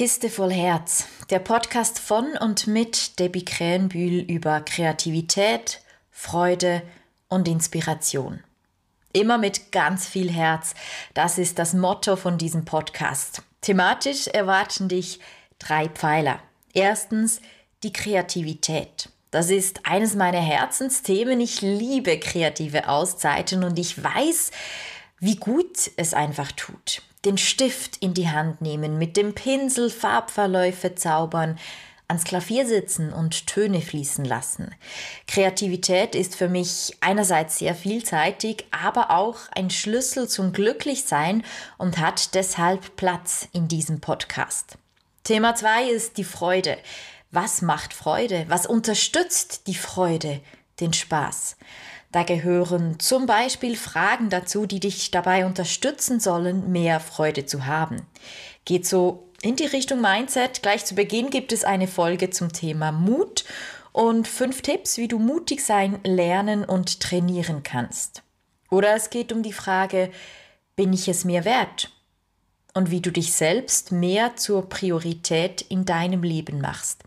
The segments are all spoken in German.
Kiste voll Herz, der Podcast von und mit Debbie Krähenbühl über Kreativität, Freude und Inspiration. Immer mit ganz viel Herz, das ist das Motto von diesem Podcast. Thematisch erwarten dich drei Pfeiler. Erstens die Kreativität. Das ist eines meiner Herzensthemen. Ich liebe kreative Auszeiten und ich weiß, wie gut es einfach tut den Stift in die Hand nehmen, mit dem Pinsel Farbverläufe zaubern, ans Klavier sitzen und Töne fließen lassen. Kreativität ist für mich einerseits sehr vielseitig, aber auch ein Schlüssel zum Glücklichsein und hat deshalb Platz in diesem Podcast. Thema 2 ist die Freude. Was macht Freude? Was unterstützt die Freude, den Spaß? Da gehören zum Beispiel Fragen dazu, die dich dabei unterstützen sollen, mehr Freude zu haben. Geht so in die Richtung Mindset. Gleich zu Beginn gibt es eine Folge zum Thema Mut und fünf Tipps, wie du mutig sein, lernen und trainieren kannst. Oder es geht um die Frage, bin ich es mir wert? Und wie du dich selbst mehr zur Priorität in deinem Leben machst.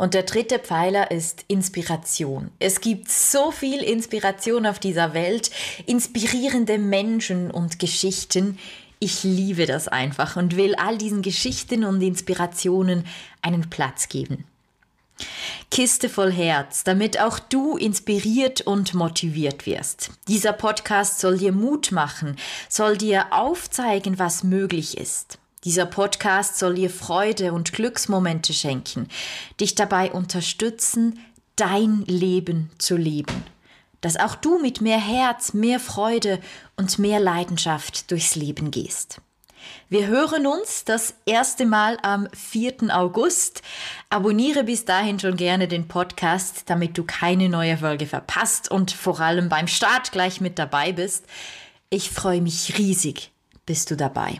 Und der dritte Pfeiler ist Inspiration. Es gibt so viel Inspiration auf dieser Welt, inspirierende Menschen und Geschichten. Ich liebe das einfach und will all diesen Geschichten und Inspirationen einen Platz geben. Kiste voll Herz, damit auch du inspiriert und motiviert wirst. Dieser Podcast soll dir Mut machen, soll dir aufzeigen, was möglich ist. Dieser Podcast soll dir Freude und Glücksmomente schenken, dich dabei unterstützen, dein Leben zu leben. Dass auch du mit mehr Herz, mehr Freude und mehr Leidenschaft durchs Leben gehst. Wir hören uns das erste Mal am 4. August. Abonniere bis dahin schon gerne den Podcast, damit du keine neue Folge verpasst und vor allem beim Start gleich mit dabei bist. Ich freue mich riesig. Bist du dabei?